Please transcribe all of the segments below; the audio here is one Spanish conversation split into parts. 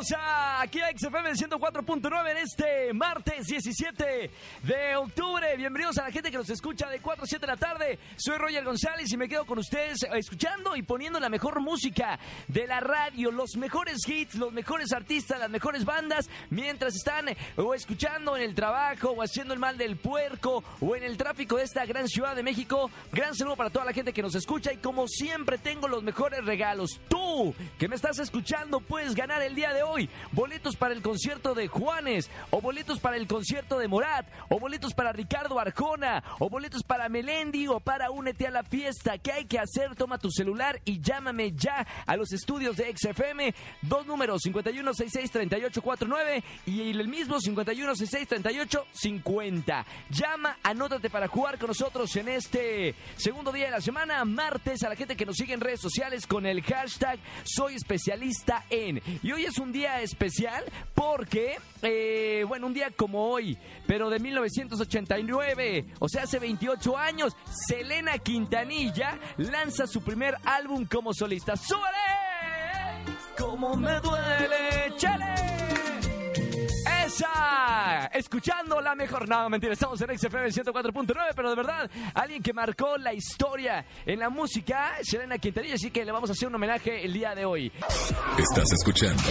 Aquí a XFM 104.9 en este martes 17 de octubre. Bienvenidos a la gente que nos escucha de 4 a 7 de la tarde. Soy Roger González y me quedo con ustedes escuchando y poniendo la mejor música de la radio, los mejores hits, los mejores artistas, las mejores bandas, mientras están o escuchando en el trabajo o haciendo el mal del puerco o en el tráfico de esta gran ciudad de México. Gran saludo para toda la gente que nos escucha y como siempre tengo los mejores regalos. Tú que me estás escuchando puedes ganar el día de hoy boletos para el concierto de Juanes o boletos para el concierto de Morat o boletos para Ricardo Arjona o boletos para Melendi o para Únete a la fiesta. ¿Qué hay que hacer? Toma tu celular y llámame ya a los estudios de XFM. Dos números 51663849 y el mismo 51663850. Llama, anótate para jugar con nosotros en este segundo día de la semana, martes, a la gente que nos sigue en redes sociales con el hashtag Soy especialista en. Y hoy es un día especial porque, eh, bueno, un día como hoy, pero de 1989, o sea, hace 28 años, Selena Quintanilla lanza su primer álbum como solista. ¡Súbele! ¡Cómo me duele! ¡Chale! Escuchando la mejor. No, mentira, estamos en XFM 104.9, pero de verdad, alguien que marcó la historia en la música, Selena Quintanilla, así que le vamos a hacer un homenaje el día de hoy. Estás escuchando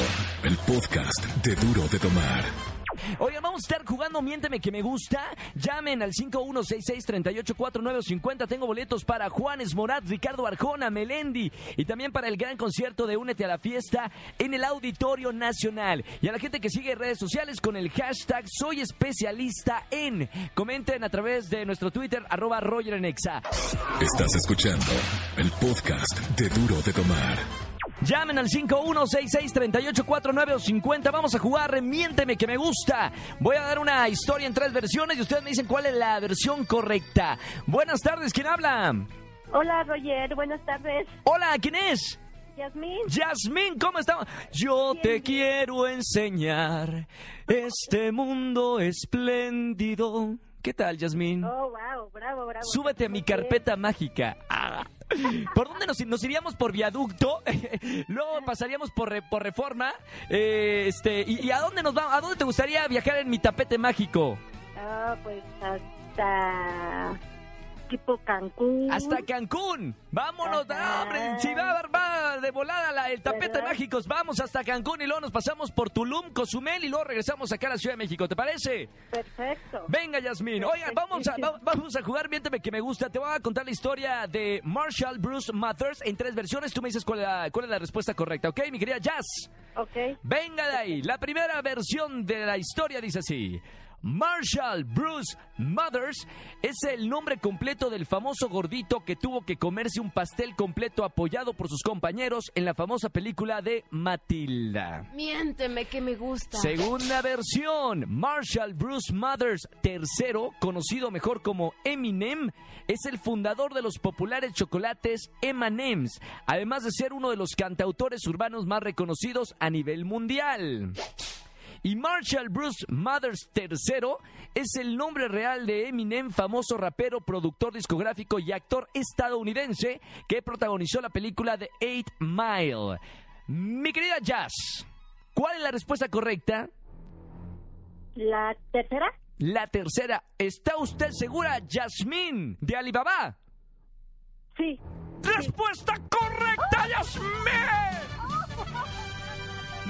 el podcast de Duro de Tomar. Oigan, vamos a estar jugando Miénteme que me gusta. Llamen al 5166-384950. Tengo boletos para Juanes Morat, Ricardo Arjona, Melendi y también para el gran concierto de Únete a la Fiesta en el Auditorio Nacional. Y a la gente que sigue redes sociales con el hashtag Soy especialista en. Comenten a través de nuestro Twitter, arroba Roger en. Estás escuchando el podcast de Duro de Tomar. Llamen al 5166-3849 o 50. Vamos a jugar Miénteme que me gusta. Voy a dar una historia en tres versiones y ustedes me dicen cuál es la versión correcta. Buenas tardes, ¿quién habla? Hola Roger, buenas tardes. Hola, ¿quién es? Yasmín. Yasmín, ¿cómo estamos? Yo te quiero enseñar este mundo espléndido. ¿Qué tal, Yasmín? Oh, wow, bravo, bravo. Súbete a mi carpeta mágica. Ah. ¿Por dónde nos, nos iríamos? ¿Por viaducto? Luego pasaríamos por, re- por reforma. Eh, este, y, y a dónde nos vamos? ¿A dónde te gustaría viajar en mi tapete mágico? Ah, pues hasta tipo Cancún. Hasta Cancún. Vámonos, Ajá. hombre. Si va, va de volada la- el tapete ¿Verdad? mágicos, vamos hasta Cancún y luego nos pasamos por Tulum, Cozumel y luego regresamos acá a la Ciudad de México. ¿Te parece? Perfecto. Venga, Yasmín. Oiga, vamos a, va- vamos a jugar Miénteme que me gusta. Te voy a contar la historia de Marshall Bruce Mathers en tres versiones. Tú me dices cuál es la, cuál es la respuesta correcta, ¿ok, mi querida Jazz? Ok. Venga de ahí. La primera versión de la historia dice así. Marshall Bruce Mothers es el nombre completo del famoso gordito que tuvo que comerse un pastel completo apoyado por sus compañeros en la famosa película de Matilda. Miénteme que me gusta. Segunda versión, Marshall Bruce Mothers III, conocido mejor como Eminem, es el fundador de los populares chocolates M&M's, además de ser uno de los cantautores urbanos más reconocidos a nivel mundial. Y Marshall Bruce Mothers III es el nombre real de Eminem, famoso rapero, productor discográfico y actor estadounidense que protagonizó la película The Eight Mile. Mi querida Jazz, ¿cuál es la respuesta correcta? La tercera. La tercera. ¿Está usted segura, Yasmín, de Alibaba? Sí. ¡Respuesta correcta, Yasmín!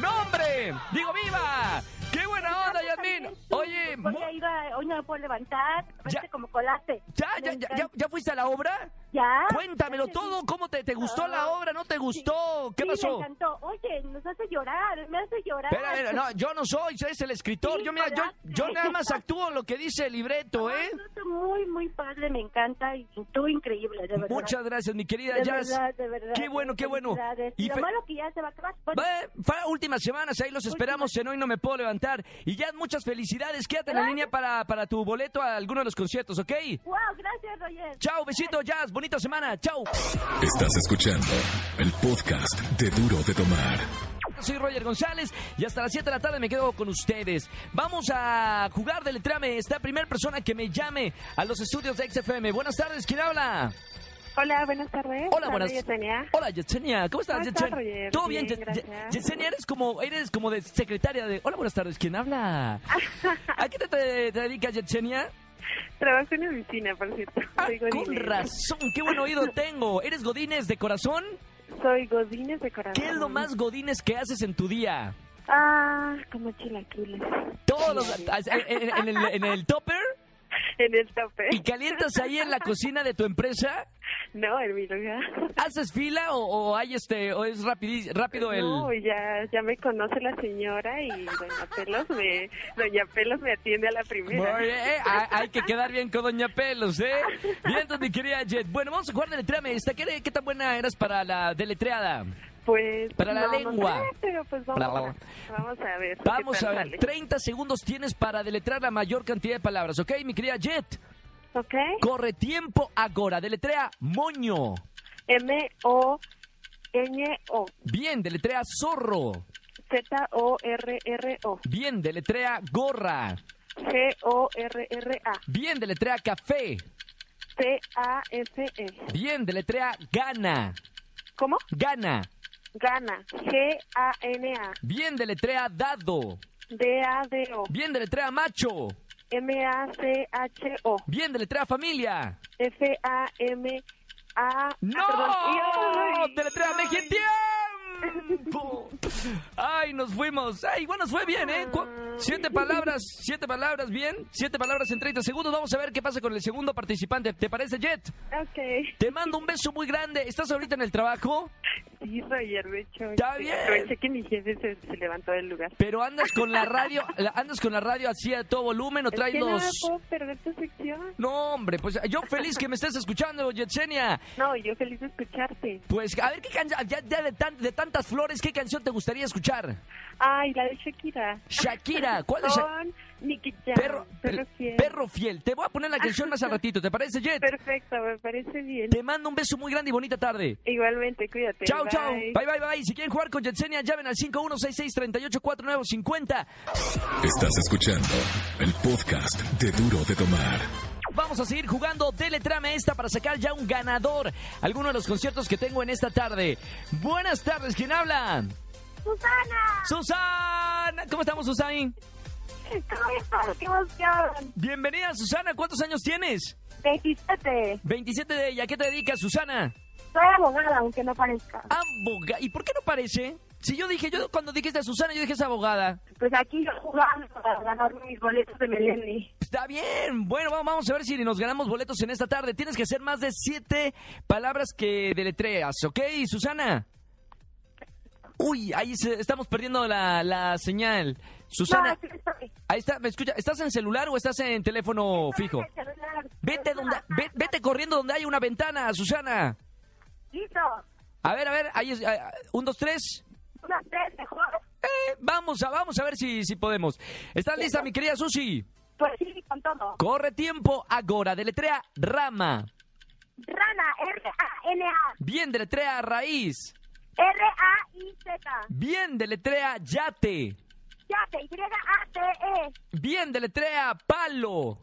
¡No, hombre! ¡Digo viva! ¡Qué buena onda, Yasmín! Oye, mu- Porque iba, hoy no me puedo levantar. Ya. Como colaste. ¿ya, ya, ya, ya, ya fuiste a la obra? ¿Ya? Cuéntamelo todo. ¿Cómo te, te gustó la Ah, obra? ¿No te gustó? ¿Qué pasó? me encantó. Oye, nos hace llorar, me hace llorar. Espera, espera, no, yo no soy, es el escritor. Yo, mira, yo, yo nada más actúo lo que dice el libreto, ¿eh? Muy, muy padre, me encanta y tú increíble, de verdad. Muchas gracias, mi querida de Jazz. verdad, de verdad. Qué bueno, qué bueno. Y Lo malo que ya se va a acabar. Bueno, Últimas semanas, ahí los esperamos en Hoy No Me Puedo Levantar. Y ya muchas felicidades, quédate en la línea para, para tu boleto a alguno de los conciertos, ¿ok? wow, gracias, Roger. Chao, besito, Jazz, bonita semana, chao. Estás escuchando el podcast de Duro de Tomar. Soy Roger González y hasta las 7 de la tarde me quedo con ustedes. Vamos a jugar de Letreame. Esta primera persona que me llame a los estudios de XFM. Buenas tardes, ¿quién habla? Hola, buenas tardes. Hola, buenas. Yesenia. Hola, Yesenia. ¿Cómo estás, ¿Cómo Yesenia? Roger? ¿Todo bien, Bien, Ye- Yesenia? Eres como, eres como de secretaria de... Hola, buenas tardes, ¿quién habla? ¿A qué te, te- te dedicas, Yesenia? Trabajo en oficina, por cierto. Ah, con razón, qué buen oído tengo. ¿Eres Godínez de corazón? Soy Godínez de corazón. ¿Qué es lo más Godínez que haces en tu día? Ah, como chilaquiles. Todos los... En, en- en el, en el topper En el tope. y calientas ahí en la cocina de tu empresa. No, en mi lugar. ¿Haces fila o, o hay este o es rapidi- rápido el No, ya, ya me conoce la señora y Doña Pelos me, Doña Pelos me atiende a la primera. Eh, hay, hay que quedar bien con Doña Pelos, ¿eh? Bien, mi querida Jet. Bueno, vamos a jugar deletreame. ¿Qué, ¿Qué tan buena eras para la deletreada? Pues. Para la no, no lengua. sé, pero pues vamos. A, vamos a ver. Vamos a ver, sale. 30 segundos tienes para deletrear la mayor cantidad de palabras, ¿ok, mi querida Jet? ¿Ok? Corre tiempo ahora. Deletrea moño. M-O-N-O. Bien, deletrea zorro. Z-O-R-R-O. Bien, deletrea gorra. G-O-R-R-A. Bien, deletrea café. T-A-S-E. Bien, deletrea gana. ¿Cómo? Gana. Gana. G-A-N-A. Bien, deletrea dado. D-A-D-O. Bien, deletrea macho. M-A-C-H-O. Bien, deletrea familia. F-A-M-A. ¡No! Ah, Perdón. ¡Deletrea tiempo! ¡Ay, nos fuimos! ¡Ay, bueno, nos fue bien, eh! Cu- Siete palabras, siete palabras, bien. Siete palabras en 30 segundos. Vamos a ver qué pasa con el segundo participante. ¿Te parece, Jet? Ok. Te mando un beso muy grande. ¿Estás ahorita en el trabajo? Sí, Roger, de hecho. Está bien. Aproveché que mi jefe se, se levantó del lugar. Pero andas con la radio, andas con la radio así a todo volumen o Es traes que no los... me puedo perder tu sección. No, hombre, pues yo feliz que me estés escuchando, Yetsenia. No, yo feliz de escucharte. Pues a ver qué canción, ya, ya de, tan- de tantas flores, ¿qué canción te gustaría escuchar? Ay, la de Shakira. Shakira, ¿cuál es? Sha- Con Nicky Jam. Perro, Perro fiel. perro fiel. Te voy a poner la canción más al ratito, ¿te parece, Jet? Perfecto, me parece bien. Te mando un beso muy grande y bonita tarde. Igualmente, cuídate. Chao, bye. chao. Bye, bye, bye. Si quieren jugar con Yetsenia, llamen al 5166-384950. Estás escuchando el podcast de Duro de Tomar. Vamos a seguir jugando Teletrame esta para sacar ya un ganador. Alguno de los conciertos que tengo en esta tarde. Buenas tardes, ¿quién habla? ¡Susana! Susana. ¿Cómo estamos, Susana? Bienvenida, Susana. ¿Cuántos años tienes? 27. 27 de ella. ¿A qué te dedicas, Susana? Soy abogada, aunque no parezca. Abogada. ¿Y por qué no parece? Si yo dije, yo cuando dijiste a Susana, yo dije es abogada. Pues aquí yo jugando para ganar mis boletos de Melendi. Está bien. Bueno, vamos- a ver si nos ganamos boletos en esta tarde. Tienes que hacer más de siete palabras que deletreas, ¿ok, Susana? Uy, ahí se- estamos perdiendo la, la señal. Susana, No, sí estoy. ahí está, ¿me escucha? ¿Estás en celular o estás en teléfono fijo? Vete, donde, ve- vete corriendo donde hay una ventana, Susana. Listo. A ver, a ver, ahí es, ah, un, dos, tres. Una, tres, mejor. Eh, vamos a, vamos a ver si, si podemos. ¿Estás lista, mi querida Susi? Pues sí, con todo. Corre tiempo, agora, deletrea rama. Rana, R-A-N-A. Bien, deletrea raíz. R-A-I-Z. Bien, deletrea yate. Yate, Y-A-T-E. Bien, deletrea palo.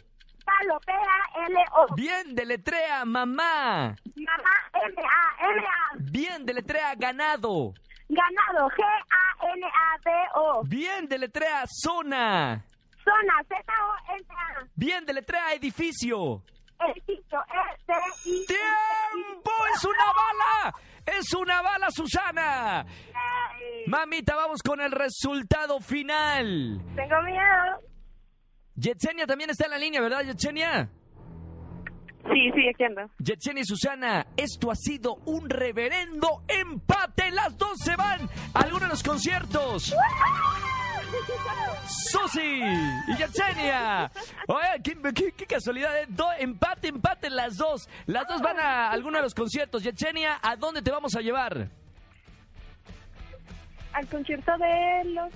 Palo, P-A-L-O. Bien, deletrea mamá. Mamá, M-A-M-A. Bien, deletrea ganado. Ganado, G-A-N-A-D-O. Bien, deletrea zona. Zona, Z-O-N-A. Bien, deletrea edificio. Edificio, E-D-I. ¡Tiempo! ¡Es una bala! ¡Es una bala, Susana! Mamita, vamos con el resultado final. Tengo miedo. Yetsenia también está en la línea, ¿verdad, Yetsenia? Sí, sí, aquí ando. Yetsenia y Susana, esto ha sido un reverendo empate. Las dos se van a alguno de los conciertos. Susi y Yetsenia. Oye, qué, qué- qué casualidad. ¿eh? Do- empate, empate las dos. Las dos van a alguno de los conciertos. Yetsenia, ¿a dónde te vamos a llevar? Al concierto de los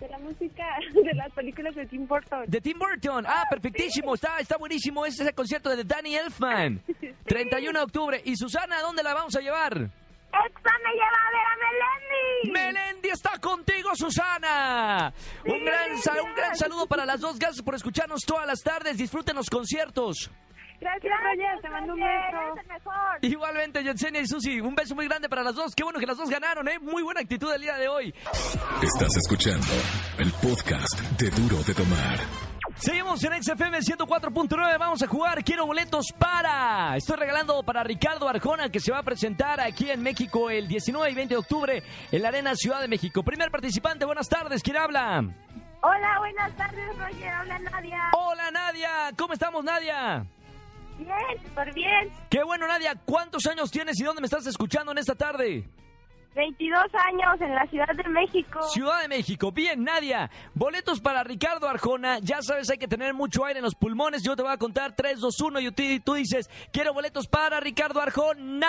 de la música de las películas de Tim Burton. De Tim Burton. Ah, perfectísimo. Está, está buenísimo. Es ese concierto de Danny Elfman. 31 de octubre. ¿Y Susana, a dónde la vamos a llevar? ¡Exa me lleva a Melendi! Melendi es está contigo, Susana. Un gran, sa- un gran saludo para las dos. Gracias por escucharnos todas las tardes. Disfruten los conciertos. Gracias, Roger, te mando un beso. Igualmente, Yesenia y Susi, un beso muy grande para las dos. Qué bueno que las dos ganaron, ¿eh? Muy buena actitud el día de hoy. Estás escuchando el podcast de Duro de Tomar. Seguimos en XFM 104.9. Vamos a jugar. Quiero boletos para. Estoy regalando para Ricardo Arjona, que se va a presentar aquí en México el 19 y 20 de octubre en la Arena Ciudad de México. Primer participante, buenas tardes. ¿Quién habla? Hola, buenas tardes, Roger. Hola, Nadia. Hola, Nadia. ¿Cómo estamos, Nadia? Bien, súper bien. Qué bueno, Nadia. ¿Cuántos años tienes y dónde me estás escuchando en esta tarde? 22 años en la Ciudad de México. Ciudad de México. Bien, Nadia. Boletos para Ricardo Arjona. Ya sabes, hay que tener mucho aire en los pulmones. Yo te voy a contar 3, 2, 1 y tú- dices, quiero boletos para Ricardo Arjona.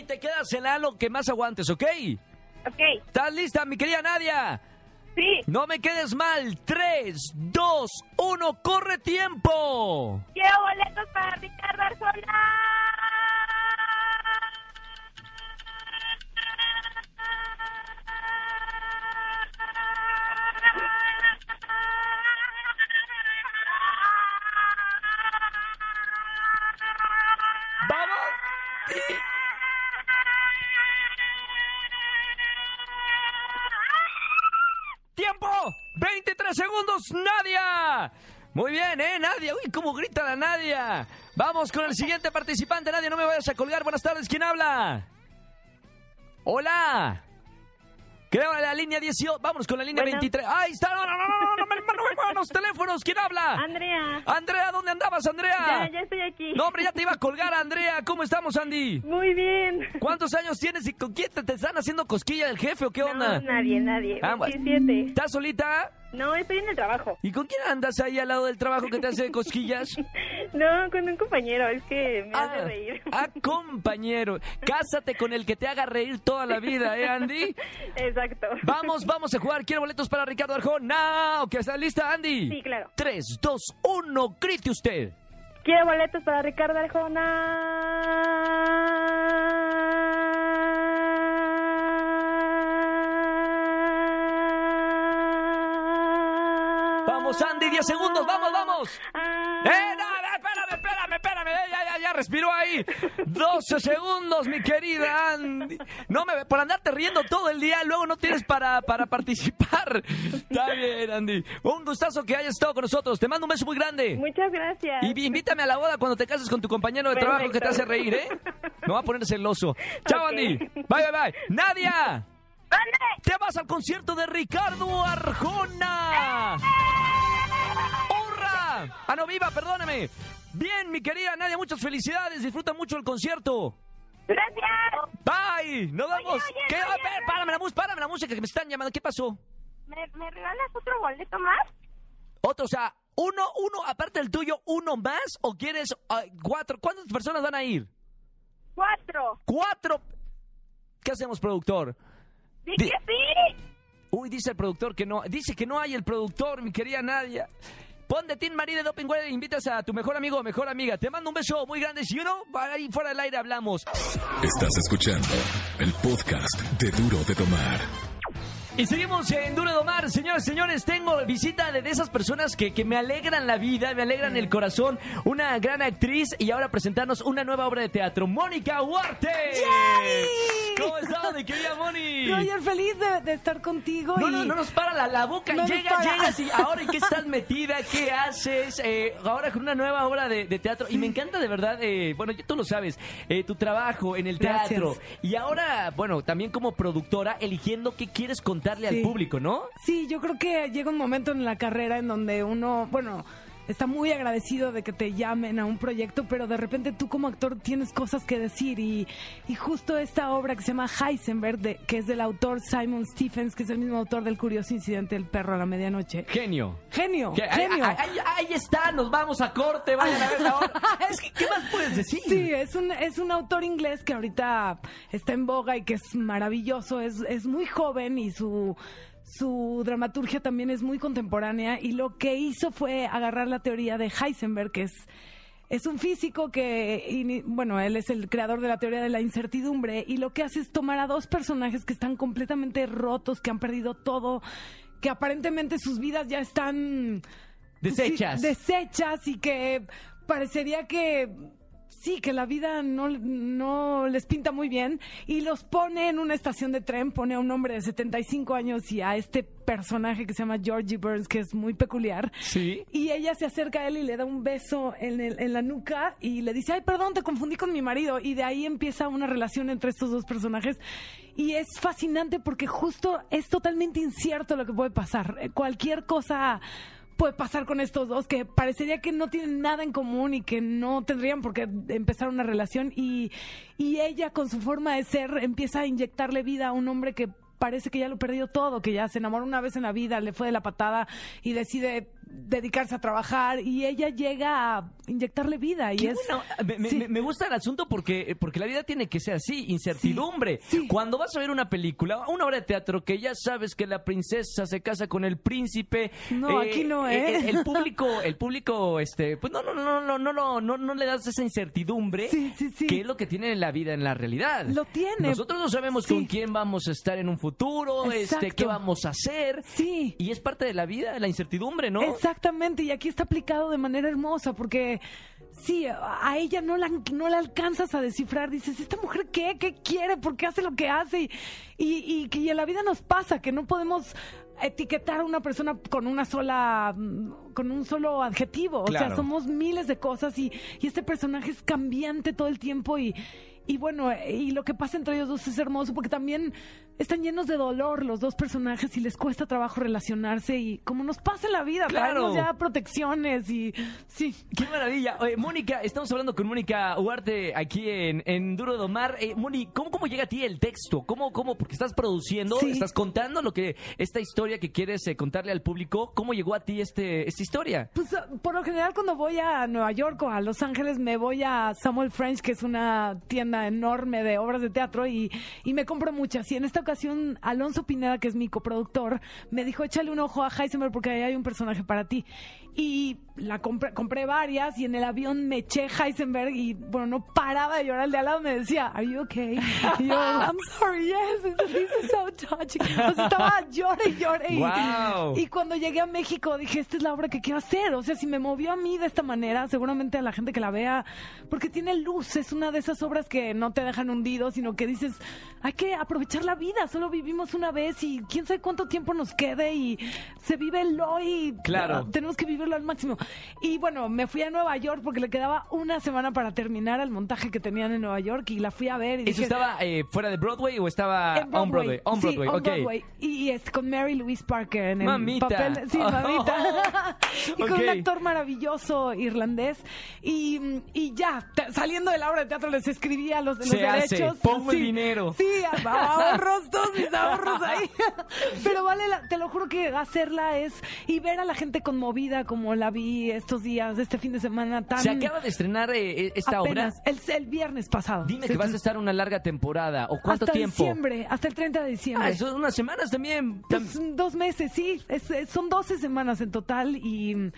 Y te quedas en la lo que más aguantes, ¿ok? Ok, ¿Estás lista, mi querida Nadia? sí. No me quedes mal. 3, 2, 1, corre tiempo. Quiero boletos para Ricardo Arjona. Nadia! Muy bien, ¿eh, Nadia? Uy, cómo grita la Nadia. Vamos con el siguiente participante. Nadia, no me vayas a colgar. Buenas tardes, ¿quién habla? Hola. Creo la línea 18. Vámonos con la línea Bueno. 23. ¡Ahí está! ¡No, no, no, no, no, no, me, no me muevan los teléfonos! ¿Quién habla? Andrea. Andrea, ¿dónde andabas, Andrea? Ya, ya estoy aquí. No, hombre, ya te iba a colgar, Andrea. ¿Cómo estamos, Andy? Muy bien. ¿Cuántos años tienes y con quién te, te están haciendo cosquilla del jefe o qué onda? No, nadie, nadie. Ah, bueno. 27. ¿Estás solita? No, estoy en el trabajo. ¿Y con quién andas ahí al lado del trabajo que te hace cosquillas? No, con un compañero, es que me hace Ah, reír. ah, compañero. Cásate con el que te haga reír toda la vida, ¿eh, Andy? Exacto. Vamos, vamos a jugar. Quiero boletos para Ricardo Arjona. ¿Ok? ¿Está lista, Andy? Sí, claro. 3, 2, 1, grite usted. Quiero boletos para Ricardo Arjona. Vamos, Andy, 10 segundos. Vamos, vamos. Ah. ¡Eh, respiró ahí. 12 segundos, mi querida Andy. No me, por andarte riendo todo el día, luego no tienes para, para participar. Está bien, Andy. Un gustazo que hayas estado con nosotros. Te mando un beso muy grande. Muchas gracias. Y invítame a la boda cuando te cases con tu compañero de trabajo que te hace reír, ¿eh? Me va a poner celoso. Chao. Andy. Bye, bye, bye. Nadia, ¡Vale! te vas al concierto de Ricardo Arjona. ¡Hurra! Ah, no, viva, perdóname. Bien, mi querida Nadia, muchas felicidades. Disfruta mucho el concierto. ¡Gracias! Bye. Nos vemos. oye, ¿Qué? oye, párame la música, párame la música que me están llamando. ¿Qué pasó? ¿Me, ¿Me regalas otro boleto más? Otro, o sea, uno, uno, aparte del tuyo, uno más o quieres ah, cuatro. ¿Cuántas personas van a ir? ¡Cuatro! Cuatro. ¿Qué hacemos, productor? ¡Di Di- sí! Uy, dice el productor que no. Dice que no hay el productor, mi querida Nadia. Pon de Team Marie de Doping e invitas a tu mejor amigo o mejor amiga. Te mando un beso muy grande. Si uno, ahí fuera del aire hablamos. Estás escuchando el podcast de Duro de Tomar. Y seguimos en Duro de Domar. Señores, señores, tengo visita de, de esas personas que, que me alegran la vida, me alegran el corazón. Una gran actriz y ahora presentarnos una nueva obra de teatro. Mónica Huarte. ¿Cómo estás, mi querida Moni? Roger, feliz de, de estar contigo. No, y... no, no nos para la, la boca. No Llega, llegas y ahora ¿en qué estás metida? ¿Qué haces? Eh, ahora con una nueva obra de, de teatro. Y me encanta de verdad, eh, bueno, tú lo sabes, eh, tu trabajo en el Gracias. teatro. Y ahora, bueno, también como productora, eligiendo qué quieres contarle al Sí. público, ¿no? Sí, yo creo que llega un momento en la carrera en donde uno, bueno, está muy agradecido de que te llamen a un proyecto, pero de repente tú como actor tienes cosas que decir y, y justo esta obra que se llama Heisenberg, de- que es del autor Simon Stephens, que es el mismo autor del curioso incidente del perro a la medianoche. Genio. Genio, genio. ahí- ahí- ahí está, nos vamos a corte, vayan a ver la obra. Es que, ¿qué más puedes decir? Sí, es un, es un autor inglés que ahorita está en boga y que es maravilloso, es, es muy joven y su, su dramaturgia también es muy contemporánea y lo que hizo fue agarrar la teoría de Heisenberg, que es es un físico que, y- bueno, él es el creador de la teoría de la incertidumbre y lo que hace es tomar a dos personajes que están completamente rotos, que han perdido todo, que aparentemente sus vidas ya están Desechas. Sí, deshechas y que parecería que sí, que la vida no, no les pinta muy bien y los pone en una estación de tren, pone a un hombre de 75 años y a este personaje que se llama Georgie Burns, que es muy peculiar. Sí. Y ella se acerca a él y le da un beso en, el- en la nuca y le dice, ay, perdón, te confundí con mi marido. Y de ahí empieza una relación entre estos dos personajes. Y es fascinante porque justo es totalmente incierto lo que puede pasar. Eh, Cualquier cosa puede pasar con estos dos que parecería que no tienen nada en común y que no tendrían por qué empezar una relación y, y ella con su forma de ser empieza a inyectarle vida a un hombre que parece que ya lo perdió todo, que ya se enamoró una vez en la vida, le fue de la patada y decide dedicarse a trabajar y ella llega a inyectarle vida y Qué es bueno. Me, me- sí. me- me gusta el asunto porque, porque la vida tiene que ser así, incertidumbre. Sí, sí. Cuando vas a ver una película, una obra de teatro que ya sabes que la princesa se casa con el príncipe. No, aquí no, ¿eh? El, el público, el público, este, pues no, no, no, no, no, no, no, no le das esa incertidumbre. Sí, sí, sí. Que es lo que tiene en la vida en la realidad. Lo tiene. Nosotros no sabemos con quién vamos a estar en un futuro, este, Exacto. qué vamos a hacer. Sí. Y es parte de la vida, la incertidumbre, ¿no? Exactamente, y aquí está aplicado de manera hermosa, porque sí, a ella no la, no la alcanzas a descifrar. Dices, ¿esta mujer qué? ¿Qué quiere? ¿Por qué hace lo que hace? Y, y, y que en la vida nos pasa, que no podemos etiquetar a una persona con una sola con un solo adjetivo o sea somos miles de cosas y, y este personaje es cambiante todo el tiempo y y bueno, y lo que pasa entre ellos dos es hermoso porque también están llenos de dolor los dos personajes y les cuesta trabajo relacionarse y como nos pasa en la vida, Claro. ya protecciones y sí. ¡Qué maravilla! Oye, Mónica, estamos hablando con Mónica Huarte aquí en, en Duro de Domar. Eh, Mónica, ¿cómo, ¿cómo llega a ti el texto? ¿Cómo, cómo? Porque estás produciendo, Sí. estás contando lo que esta historia que quieres eh, contarle al público. ¿Cómo llegó a ti este, esta historia? Pues ah, por lo general cuando voy a Nueva York o a Los Ángeles me voy a Samuel French, que es una tienda enorme de obras de teatro y, y me compro muchas. Y en esta ocasión Alonso Pineda, que es mi coproductor, me dijo échale un ojo a Heisenberg porque ahí hay un personaje para ti. Y la compré, compré varias y en el avión me eché Heisenberg y bueno, no paraba de llorar. El de al lado me decía, ¿Are you okay? Y yo, I'm sorry, yes, this is so touching. O sea, estaba llore y llore. y- Wow. y cuando llegué a México dije, esta es la obra que quiero hacer. O sea, si me movió a mí de esta manera, seguramente a la gente que la vea, porque tiene luz, es una de esas obras que no te dejan hundido, sino que dices, hay que aprovechar la vida, solo vivimos una vez y quién sabe cuánto tiempo nos quede y se vive el hoy. Claro. Tenemos que al máximo. Y bueno, me fui a Nueva York porque le quedaba una semana para terminar el montaje que tenían en Nueva York y la fui a ver y ¿Eso dije, estaba eh, fuera de Broadway o estaba en on Broadway? On Sí, Broadway, on. Broadway. Y, y es con Mary Louise Parker en el Mamita. papel. Sí, mamita. y con un actor maravilloso irlandés. Y, y ya, saliendo de la obra de teatro les escribía los, los Se derechos. Pongo el Sí, dinero. Sí, ahorros, todos mis ahorros ahí. Pero vale, la- te lo juro que hacerla es... Y ver a la gente conmovida como la vi estos días, este fin de semana tan... Se acaba de estrenar eh, esta obra. apenas, el, el viernes pasado. Dime que vas a estar una larga temporada. ¿O cuánto hasta tiempo? diciembre, hasta el 30 de diciembre. Ah, son unas semanas también. Pues, dos meses, sí. Es- es- son 12 semanas en total y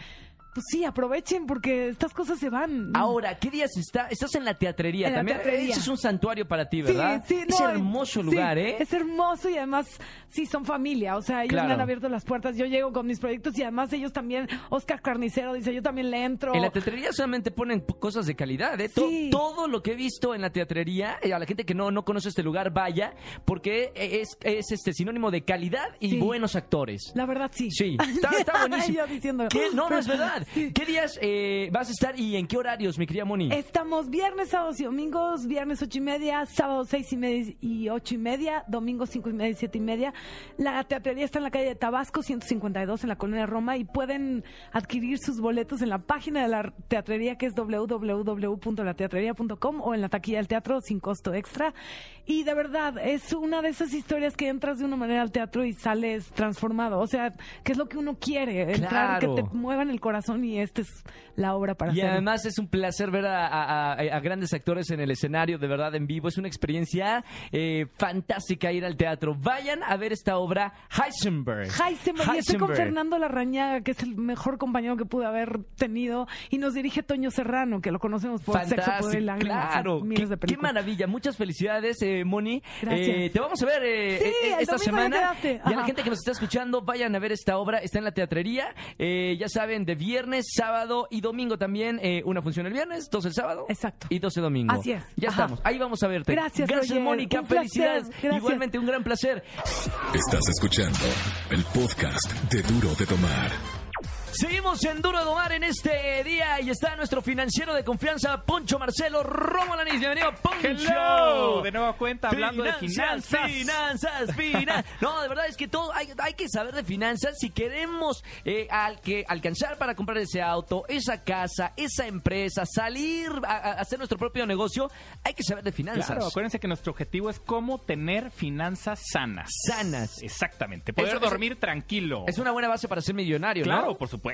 pues sí, aprovechen porque estas cosas se van. Ahora, ¿qué días está? Estás en la teatrería En la también. teatrería. Ese es un santuario para ti, Sí, ¿verdad? sí, es no, hermoso sí, lugar, ¿eh? Es hermoso y además, sí, son familia. O sea, ellos Claro. me han abierto las puertas. Yo llego con mis proyectos y además ellos también, Oscar Carnicero dice, yo también le entro. En la teatrería solamente ponen cosas de calidad, ¿eh? Sí. todo lo que he visto en la teatrería, eh, a la gente que no, no conoce este lugar, vaya, porque es, es este sinónimo de calidad y Sí. buenos actores. La verdad, sí. Sí, está, está buenísimo. Yo diciendo. ¿Qué? No, no es verdad. ¿Qué días eh, vas a estar y en qué horarios, mi querida Moni? Estamos viernes, sábados y domingos, viernes ocho y media, sábado seis y media y ocho y media, domingo cinco y media y siete y media. La teatrería está en la calle de Tabasco, 152 en la colonia Roma y pueden adquirir sus boletos en la página de la teatrería que es www.lateatrería.com o en la taquilla del teatro sin costo extra. Y de verdad, es una de esas historias que entras de una manera al teatro y sales transformado. O sea, que es lo que uno quiere, entrar, Claro. que te muevan el corazón Moni, esta es la obra para Y hacerlo. además es un placer ver a, a- a- a grandes actores en el escenario, de verdad, en vivo. Es una experiencia eh, fantástica ir al teatro. Vayan a ver esta obra, Heisenberg. Heisenberg, y estoy con. Fernando Larrañaga, que es el mejor compañero que pude haber tenido, y nos dirige Toño Serrano, que lo conocemos por Sexo, Poder y Fantástico, Lágrimas. claro. miles Qué, maravilla. Muchas felicidades, eh, Moni. Gracias. Eh, te vamos a ver eh, Sí, esta semana. Y a la gente que nos está escuchando, vayan a ver esta obra. Está en la teatrería. Eh, ya saben, de viernes, sábado y domingo también. eh, una función el viernes, dos el sábado. Exacto. Y 12 domingo. Así es. Ya Ajá. estamos. Ahí vamos a verte. Gracias, Gracias. Mónica. Felicidades. Gracias. Igualmente, un gran placer. Estás escuchando el podcast de Duro de Tomar. Seguimos en Duro de Domar en este día y está nuestro financiero de confianza, Poncho Marcelo Romolanis. Bienvenido, Poncho. Hello, de nueva cuenta hablando de finanzas. Finanzas, finanzas. No, de verdad es que todo hay, hay que saber de finanzas si queremos eh, al que alcanzar para comprar ese auto, esa casa, esa empresa, salir a, a hacer nuestro propio negocio. Hay que saber de finanzas. Claro, acuérdense que nuestro objetivo es cómo tener finanzas sanas. Sanas. Exactamente, poder Eso- eso- dormir tranquilo. Es una buena base para ser millonario, ¿no? Claro, por supuesto.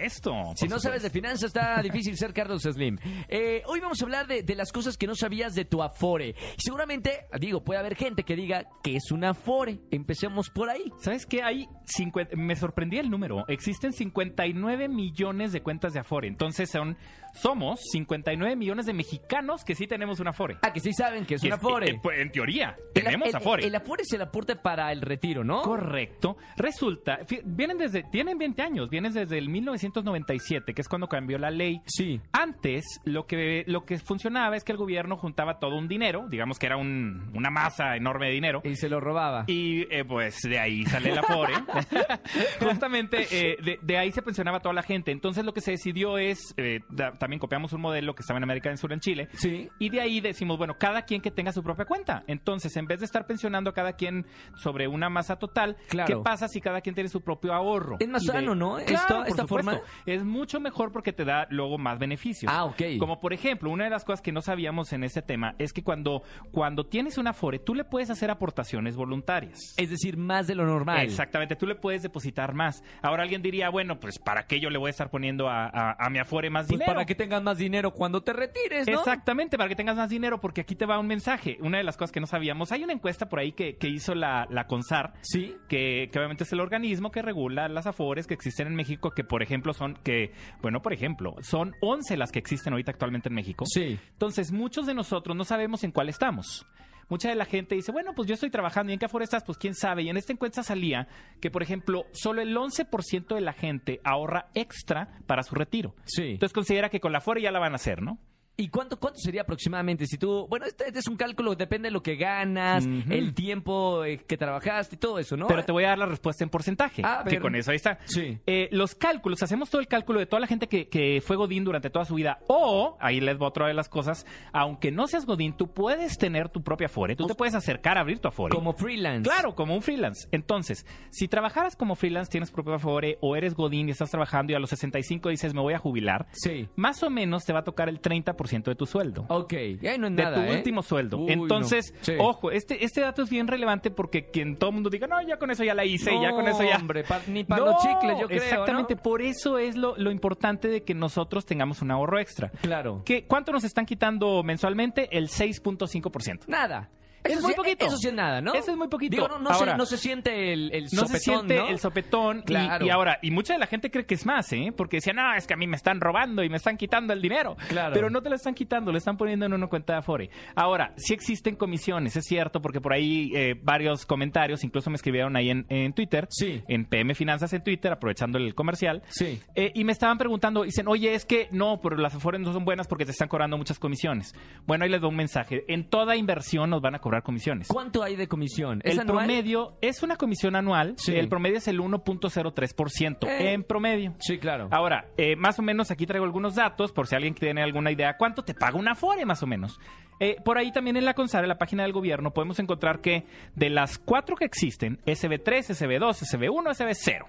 Si no sabes de finanzas, está difícil ser Carlos Slim. Eh, hoy vamos a hablar de, de las cosas que no sabías de tu Afore. Seguramente, digo, puede haber gente que diga que es un Afore. Empecemos por ahí. ¿Sabes qué? Hay 50 me sorprendía el número. Existen 59 millones de cuentas de Afore. Entonces son somos 59 millones de mexicanos que sí tenemos un Afore. Ah, que sí saben que es Que un Afore. pues, en teoría, El- tenemos el, Afore. El Afore es el aporte para el retiro, ¿no? Correcto. Resulta, vienen desde, tienen 20 años, vienen desde el 1997, que es cuando cambió la ley. Sí. Antes, lo que, lo que funcionaba es que el gobierno juntaba todo un dinero, digamos que era un- una masa enorme de dinero. Y se lo robaba. Y eh, pues de ahí sale el Afore. Justamente eh, de, de ahí se pensionaba toda la gente. Entonces lo que se decidió es, eh, da- también copiamos un modelo que estaba en América del Sur, en Chile. Sí. Y de ahí decimos, bueno, cada quien que tenga su propia cuenta. Entonces, en vez de estar pensionando a cada quien sobre una masa total, Claro. ¿qué pasa si cada quien tiene su propio ahorro? Es más de- sano, ¿no? Claro, Esto- esta supuesto. forma. Es mucho mejor porque te da luego más beneficios. Ah, ok. Como por ejemplo, una de las cosas que no sabíamos en este tema es que cuando, cuando tienes una Afore, tú le puedes hacer aportaciones voluntarias. Es decir, más de lo normal. Exactamente, tú le puedes depositar más. Ahora alguien diría, bueno, pues ¿para qué yo le voy a estar poniendo a, a- a mi Afore más Pues dinero? para que tengas más dinero cuando te retires, ¿no? Exactamente, para que tengas más dinero, porque aquí te va un mensaje. Una de las cosas que no sabíamos, hay una encuesta por ahí que, que hizo la, la CONSAR, Sí. que, que obviamente es el organismo que regula las afores que existen en México, que por ejemplo son, que, bueno, por ejemplo, son 11 las que existen ahorita actualmente en México. Sí. Entonces, muchos de nosotros no sabemos en cuál estamos. Mucha de la gente dice, bueno, pues yo estoy trabajando y en qué afore estás, pues quién sabe. Y en esta encuesta salía que, por ejemplo, solo el 11% de la gente ahorra extra para su retiro. Sí. Entonces considera que con la afore ya la van a hacer, ¿no? ¿Y cuánto, cuánto sería aproximadamente? Si tú, bueno, este, este es un cálculo, depende de lo que ganas, el tiempo eh, que trabajaste y todo eso, ¿no? Pero te voy a dar la respuesta en porcentaje. A que con eso ahí está. Sí. Eh, los cálculos, hacemos todo el cálculo de toda la gente que, que fue Godín durante toda su vida. O, ahí les va otra de las cosas, aunque no seas Godín, tú puedes tener tu propia Afore. Tú te puedes acercar a abrir tu Afore. Como freelance. Claro, como un freelance. Entonces, si trabajaras como freelance, tienes tu propia Afore, o eres Godín y estás trabajando y a los 65 dices, me voy a jubilar, Sí. más o menos te va a tocar el 30% de tu sueldo Ok, no es de nada, tu ¿eh? último sueldo. Uy, Entonces, no. Sí. ojo, este, este dato es bien relevante porque quien todo el mundo diga, no, ya con eso ya la hice, ya con eso ya. hombre, pa- ni para No, los chicles, yo creo, Exactamente, por eso es lo, lo importante de que nosotros tengamos un ahorro extra. Claro. ¿Qué, ¿Cuánto nos están quitando mensualmente? El 6.5%. Nada. Es Eso muy sí- poquito. Eso sí es nada, ¿no? Eso es muy poquito. Digo, no, no, Ahora, se, no se siente el, el No sopetón, se siente ¿no? el sopetón y- Claro. y, ahora, y mucha de la gente cree que es más, ¿eh? Porque decían, no, es que a mí me están robando y me están quitando el dinero. Claro. Pero no te lo están quitando, lo están poniendo en una cuenta de Afore. Ahora, sí existen comisiones, es cierto, porque por ahí eh, varios comentarios, incluso me escribieron ahí en, en Twitter, Sí. en PM Finanzas en Twitter, aprovechando el comercial. Sí. Eh, y me estaban preguntando, dicen, oye, es que no, pero las Afores no son buenas porque te están cobrando muchas comisiones. Bueno, ahí les doy un mensaje. En toda inversión nos van a cobrar comisiones. ¿Cuánto hay de comisión? ¿Es El anual? promedio es una comisión anual. Sí. El promedio es el 1.03% Eh. en promedio. Sí, claro. Ahora, eh, más o menos aquí traigo algunos datos por si alguien tiene alguna idea. ¿Cuánto te paga una Afore más o menos? Eh, por ahí también en la CONSAR, en la página del gobierno, podemos encontrar que de las cuatro que existen, SB3, SB2, SB1, SB0.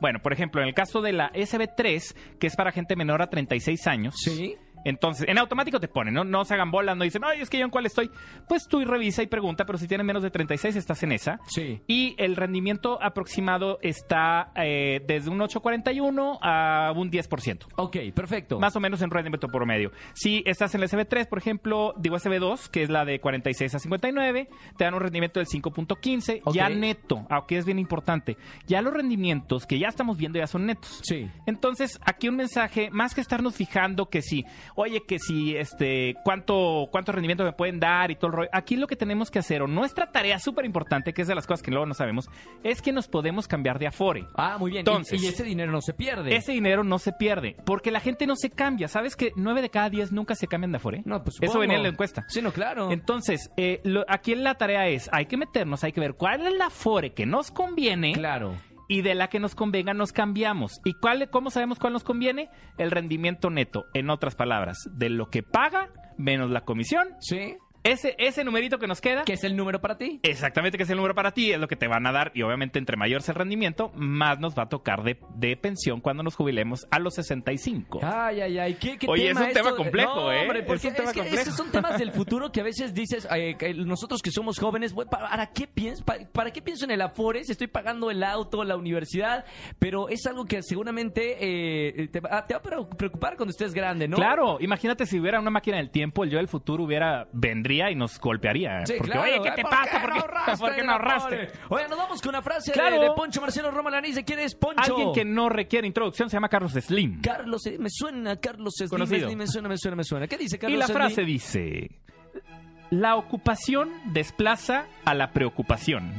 Bueno, por ejemplo, en el caso de la SB3, que es para gente menor a 36 años, Sí. Entonces, en automático te pone, ¿no? No se hagan bolas, no dicen, ay, es que yo en cuál estoy. Pues tú y revisa y pregunta, pero si tienes menos de 36 estás en esa. Sí. Y el rendimiento aproximado está eh, desde un 8.41 a un 10%. Ok, perfecto. Más o menos en rendimiento promedio. Si estás en la SB3, por ejemplo, digo SB2, que es la de 46 a 59, te dan un rendimiento del 5.15, Ok. ya neto, aunque es bien importante. Ya los rendimientos que ya estamos viendo ya son netos. Sí. Entonces, aquí un mensaje, más que estarnos fijando que si, oye, que si, este, cuánto, cuánto rendimiento me pueden dar y todo el rollo. Aquí lo que tenemos que hacer, o nuestra tarea súper importante, que es de las cosas que luego no sabemos, es que nos podemos cambiar de Afore. Ah, muy bien. Entonces- y, ese dinero no se pierde. Ese dinero no se pierde, porque la gente no se cambia. ¿Sabes que 9 de cada 10 nunca se cambian de Afore? No, pues Eso supongo. venía en la encuesta. Sí, no, claro. Entonces, eh, lo- aquí la tarea es, hay que meternos, hay que ver cuál es la Afore que nos conviene claro. Y de la que nos convenga nos cambiamos. ¿Y cuál, cómo sabemos cuál nos conviene? El rendimiento neto, en otras palabras, de lo que paga menos la comisión. Sí. Ese, ese numerito que nos queda, ¿Qué es el número para ti? exactamente que es el número para ti, es lo que te van a dar y obviamente entre mayor sea el rendimiento, más nos va a tocar de, de pensión cuando nos jubilemos a los 65. Ay, ay, ay, ¿qué, qué Oye, tema es un tema esto? complejo, No, ¿eh? hombre, Es un tema es que complejo. esos son temas del futuro que a veces dices, eh, que nosotros que somos jóvenes, ¿para qué pienso? ¿Para, para qué pienso en el Afore? Si estoy pagando el auto, la universidad, pero es algo que seguramente eh, te, va, te va a preocupar cuando estés grande, ¿no? Claro, imagínate si hubiera una máquina del tiempo, el yo del futuro hubiera vendría y nos golpearía. Sí, porque, claro, oye, ¿qué ¿eh? te ¿Por pasa? qué ¿Por qué, ¿por qué no ahorraste? Oye, nos vamos con una frase de- Claro. de, Poncho Marcelo Roma. ¿De quién es Poncho? Alguien que no requiere introducción se llama Carlos Slim. Carlos, eh, me suena Carlos Slim, Conocido. Slim, me suena, me suena, me suena. ¿Qué dice Carlos Y la Slim? frase dice, la ocupación desplaza a la preocupación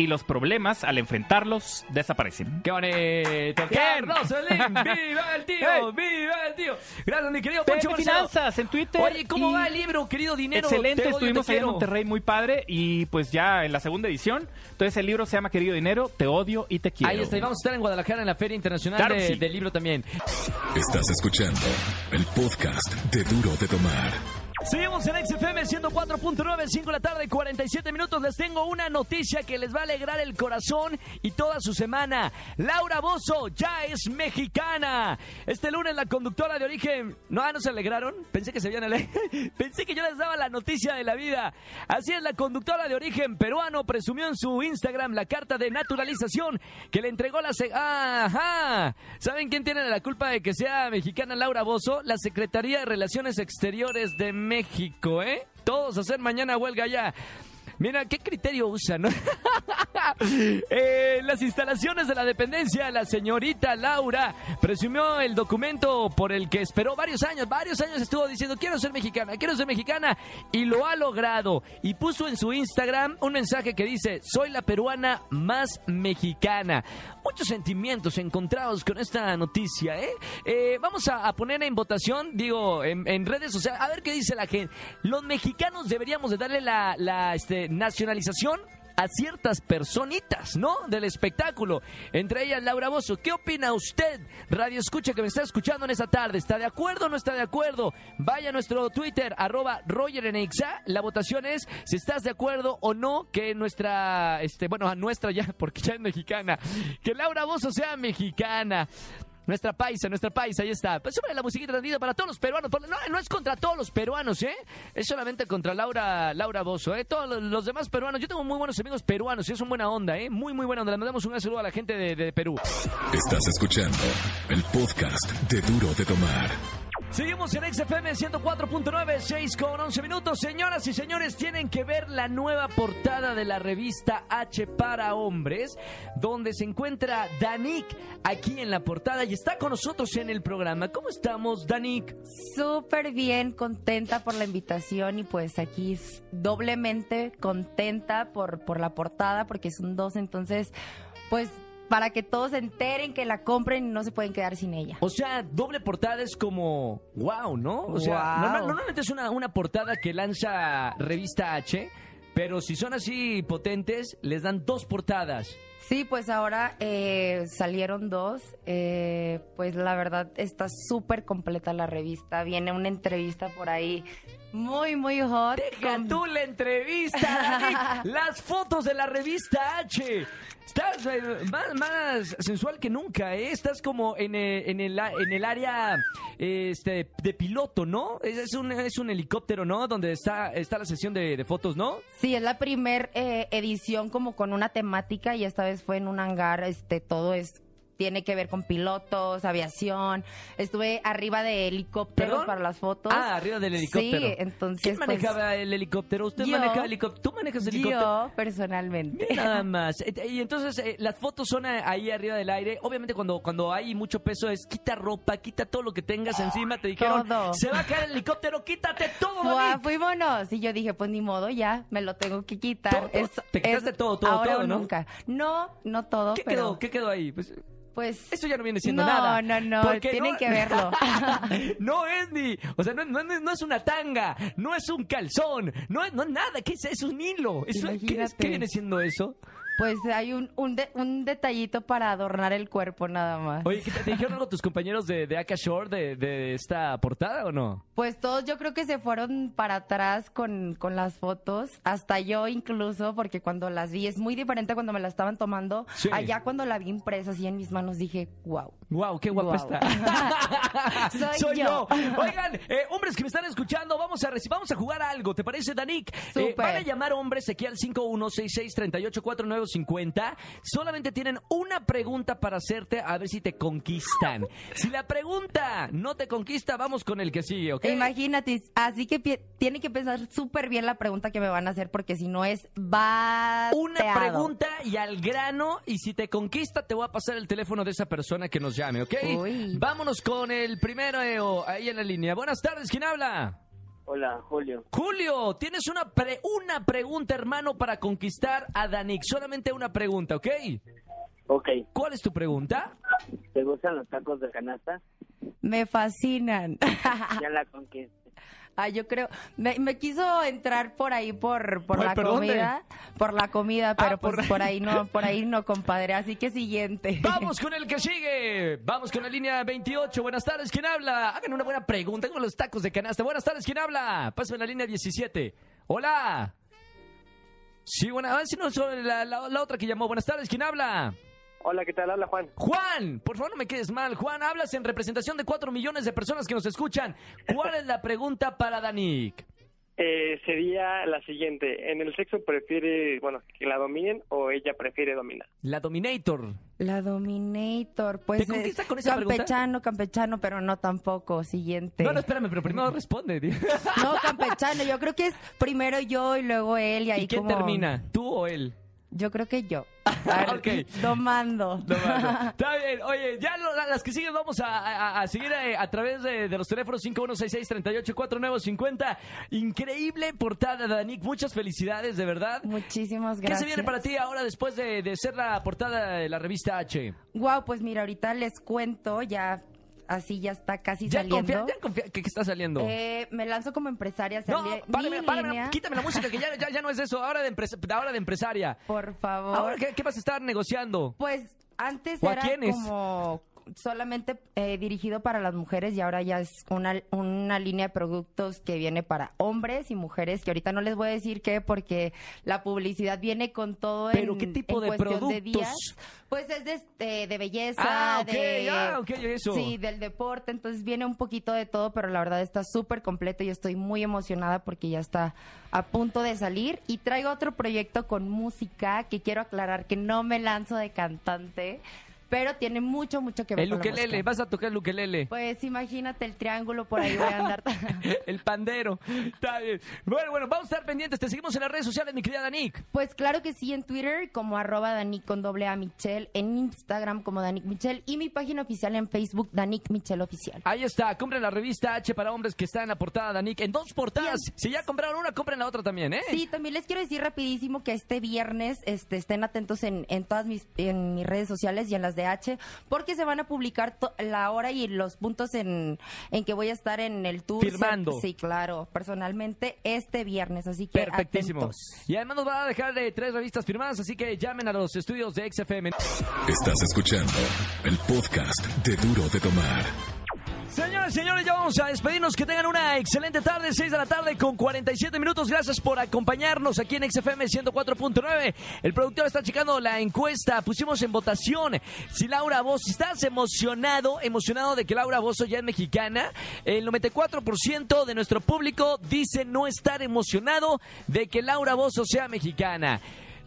y los problemas al enfrentarlos desaparecen. ¡Qué bonito! ¡Carlos Slim! ¡Viva el tío! Hey. ¡Viva el tío! Gracias, mi querido Poncho. Finanzas en Twitter. Oye, ¿cómo y- va el libro, querido dinero? Excelente, odio, estuvimos ahí en. Monterrey muy padre y pues ya en la segunda edición. Entonces el libro se llama Querido Dinero, Te odio y te quiero. Ahí está, y vamos a estar en Guadalajara en la Feria Internacional Claro de- sí. del Libro también. Estás escuchando el podcast de Duro de Tomar. Seguimos en XFM 104.9, 5 de la tarde, 47 minutos. Les tengo una noticia que les va a alegrar el corazón y toda su semana. Laura Bozo ya es mexicana. Este lunes la conductora de origen... No, ah, ¿no se alegraron? Pensé que se habían ale- Pensé que yo les daba la noticia de la vida. Así es, la conductora de origen peruano presumió en su Instagram la carta de naturalización que le entregó la... se- Ajá. ¿Saben quién tiene la culpa de que sea mexicana Laura Bozo? La Secretaría de Relaciones Exteriores de México, ¿eh? Todos a hacer mañana huelga ya. Mira, ¿qué criterio usan? Eh, las instalaciones de la dependencia, la señorita Laura presumió el documento por el que esperó varios años, varios años estuvo diciendo quiero ser mexicana, quiero ser mexicana y lo ha logrado. Y puso en su Instagram un mensaje que dice, soy la peruana más mexicana. Muchos sentimientos encontrados con esta noticia, ¿eh? Eh, vamos a, poner en votación, digo, en, en redes sociales, a ver qué dice la gente. Los mexicanos deberíamos de darle la, la, este, nacionalización a ciertas personitas, ¿no? Del espectáculo. Entre ellas Laura Bozo. ¿Qué opina usted? Radio Escucha que me está escuchando en esta tarde. ¿Está de acuerdo o no está de acuerdo? Vaya a nuestro Twitter, arroba Roger en. La votación es si estás de acuerdo o no que nuestra, este, bueno, a nuestra ya, porque ya es mexicana. Que Laura Bozo sea mexicana. Nuestra paisa, nuestra paisa, ahí está. Pues súbele la musiquita tantito para todos los peruanos. No, es contra todos los peruanos, ¿eh? Es solamente contra Laura, Laura Bozo, ¿eh? Todos los, demás peruanos. Yo tengo muy buenos amigos peruanos y es una buena onda, ¿eh? Muy, muy buena onda. Le mandamos un saludo a la gente de Perú. Estás escuchando el podcast de Duro de Tomar. Seguimos en XFM 104.9, 6 con 11 minutos. Señoras y señores, tienen que ver la nueva portada de la revista H para Hombres, donde se encuentra Danik aquí en la portada y está con nosotros en el programa. ¿Cómo estamos, Danik? Súper bien, contenta por la invitación y pues aquí doblemente contenta por, por la portada porque son dos, entonces pues para que todos se enteren que la compren y no se pueden quedar sin ella. O sea, doble portada es como wow, ¿no? O sea, normal- normalmente es una, una portada que lanza revista H, pero si son así potentes, les dan dos portadas. Sí, pues ahora eh, salieron dos. eh, pues la verdad está súper completa la revista. Viene una entrevista por ahí muy, muy hot. Deja con- tú la entrevista. Las fotos de la revista H. estás eh, más, más sensual que nunca, ¿eh? Estás como en, eh, en, el, en el área este, de piloto, ¿no? Es, es un, es un helicóptero, ¿no? Donde está, está la sesión de, de fotos, ¿no? Sí, es la primer eh, edición como con una temática y esta vez fue en un hangar, este, todo es tiene que ver con pilotos, aviación. Estuve arriba de helicópteros ¿Perdón? para las fotos. Ah, arriba del helicóptero. Sí, entonces ¿Quién pues, manejaba el helicóptero? ¿Usted yo. maneja helicóptero? ¿Tú manejas helicóptero? yo personalmente. Mira Nada más. Y entonces eh, las fotos son eh, ahí arriba del aire. Obviamente cuando, cuando hay mucho peso es quita ropa, quita todo lo que tengas encima. Te dijeron, Todo. se va a caer el helicóptero, quítate todo, David. fuímonos. Y yo dije, pues ni modo, ya, me lo tengo que quitar. Todo, todo. Te quitaste todo, todo, ahora todo, ¿no? nunca. No, no todo, ¿Qué pero quedó? ¿Qué quedó ahí? Pues, pues eso ya no viene siendo no, nada. No, no, Porque tienen no- que verlo. no es ni, o sea, no, no- no es una tanga, no es un calzón, no es no es nada, ¿qué es? Es un hilo. Eso- ¿qué, es- Imagínate. qué viene siendo eso? Pues hay un, un, de- un detallito para adornar el cuerpo nada más. Oye, ¿qué te, te dijeron algo tus compañeros de, de Aka Shore de, de esta portada o no? Pues todos yo creo que se fueron para atrás con, con las fotos, hasta yo incluso, porque cuando las vi es muy diferente cuando me la estaban tomando. Sí. Allá cuando la vi impresa así en mis manos dije, wow. Wow, qué guapa está. Soy yo. Oigan, eh, hombres que me están escuchando, vamos a vamos a jugar a algo. ¿Te parece, Danik? Eh, van a llamar hombres aquí al 5166384950. Solamente tienen una pregunta para hacerte a ver si te conquistan. Si la pregunta no te conquista, vamos con el que sigue, ¿ok? Imagínate, así que tiene que pensar súper bien la pregunta que me van a hacer porque si no es va Una pregunta y al grano, y si te conquista, te voy a pasar el teléfono de esa persona que nos llame, ¿ok? Uy. Vámonos con el primero eh, o- ahí en la línea. Buenas tardes, ¿quién habla? Hola, Julio. Julio, tienes una, pre- una pregunta, hermano, para conquistar a Danik. Solamente una pregunta, ¿ok? Ok, ¿Cuál es tu pregunta? ¿te gustan los tacos de canasta? Me fascinan. Ya la conquisté. Ah, yo creo, me, me quiso entrar por ahí por, por Ay, la comida, por la comida, pero Ah, por- pues por ahí no, por ahí no, compadre. Así que siguiente. Vamos con el que sigue. Vamos con la línea 28. Buenas tardes, ¿quién habla? Hagan una buena pregunta con los tacos de canasta. Buenas tardes, ¿quién habla? Pásame la línea 17. Hola. Sí, buena. Ah, sí, no, la, la- la otra que llamó. Buenas tardes, ¿quién habla? Hola, ¿qué tal? Habla Juan. Juan, por favor no me quedes mal. Juan, hablas en representación de 4 millones de personas que nos escuchan. ¿Cuál es la pregunta para Danik? Eh, sería la siguiente. ¿En el sexo prefiere, bueno, que la dominen o ella prefiere dominar? La Dominator. La Dominator, pues ¿Te conquista es con esa pregunta? campechano, campechano, pero no tampoco. Siguiente. No, no, espérame, pero primero responde. tío. No, campechano. Yo creo que es primero yo y luego él y ahí ¿Y quién como- termina? ¿Tú o él? Yo creo que yo. Ver, Ok. Domando. No, mano. Está bien. Oye, ya lo- las que siguen vamos a, a- a seguir eh, a, través de, de los teléfonos 5166-384950. Increíble portada, Danik. Muchas felicidades, de verdad. Muchísimas ¿Qué gracias. se viene para ti ahora después de, de ser la portada de la revista H? Wow, pues mira, ahorita les cuento, ya así ya está casi ¿Ya saliendo. confía, ya confía que, que está saliendo? Eh, me lanzo como empresaria, no, párame, quítame la música, que ya, ya, ya no es eso. Ahora de, empresa- ahora de empresaria. Por favor. ¿Ahora qué, qué vas a estar negociando? Pues antes ¿O era quiénes? como solamente eh, dirigido para las mujeres y ahora ya es una, una línea de productos que viene para hombres y mujeres, que ahorita no les voy a decir qué porque la publicidad viene con todo ¿Pero en, qué tipo en de cuestión de productos? días. Pues es de, este, de belleza, Ah, ok, de... ah, eso. Sí, del deporte, entonces viene un poquito de todo, pero la verdad está súper completo y estoy muy emocionada porque ya está a punto de salir. Y traigo otro proyecto con música que quiero aclarar que no me lanzo de cantante, pero tiene mucho, mucho que ver El con la música. vas a tocar el ukelele. Pues imagínate el triángulo por ahí voy a andar. el pandero. Está bien. Bueno, bueno, vamos a estar pendientes. Te seguimos en las redes sociales, mi querida Danik. Pues claro que sí, en Twitter como arroba Danik con doble A Michelle, en Instagram como Danik Michelle y mi página oficial en Facebook Danik Michelle Oficial. Ahí está, compren la revista H para hombres que está en la portada, Danik. En dos portadas. Bien. Si ya compraron una, compren la otra también, ¿eh? Sí, también les quiero decir rapidísimo que este viernes este, estén atentos en, en todas mis, en mis redes sociales y en las de H, porque se van a publicar la hora y los puntos en, en que voy a estar en el tour. Firmando. Sí, claro, personalmente este viernes, así que Perfectísimo. atentos. Y además nos van a dejar eh, tres revistas firmadas, así que llamen a los estudios de XFM. Estás escuchando el podcast de Duro de Tomar. Señoras y señores, ya vamos a despedirnos. Que tengan una excelente tarde, 6 de la tarde con 47 minutos. Gracias por acompañarnos aquí en XFM 104.9. El productor está checando la encuesta. Pusimos en votación si Laura Bozo, estás emocionado, emocionado de que Laura Bozo ya es mexicana. El 94% de nuestro público dice no estar emocionado de que Laura Bozo sea mexicana.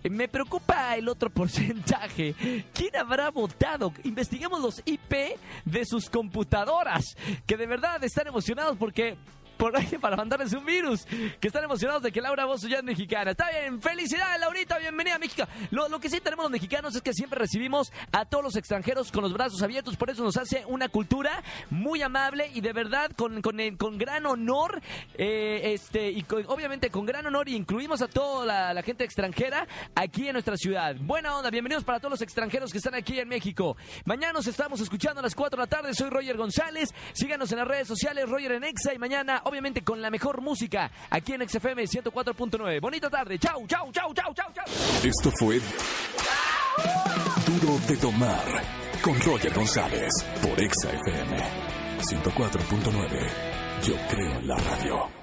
Me preocupa el otro porcentaje. ¿Quién habrá votado? Investiguemos los IP de sus computadoras, que de verdad están emocionados porque por ahí para mandarles un virus. Que están emocionados de que Laura Bozo ya es mexicana. Está bien, felicidades Laurita, bienvenida a México. Lo, que sí tenemos los mexicanos es que siempre recibimos a todos los extranjeros con los brazos abiertos, por eso nos hace una cultura muy amable y de verdad con, con, con gran honor, eh, este y obviamente con gran honor incluimos a toda la, la, gente extranjera aquí en nuestra ciudad. Buena onda, bienvenidos para todos los extranjeros que están aquí en México. Mañana nos estamos escuchando a las 4 de la tarde, soy Roger González. Síganos en las redes sociales, Roger en Exa y mañana obviamente con la mejor música aquí en XFM 104.9. Bonita tarde. Chau, chau, chau, chau, chau, chau. Esto fue Duro de Tomar con Roger González por XFM 104.9. Yo creo en la radio.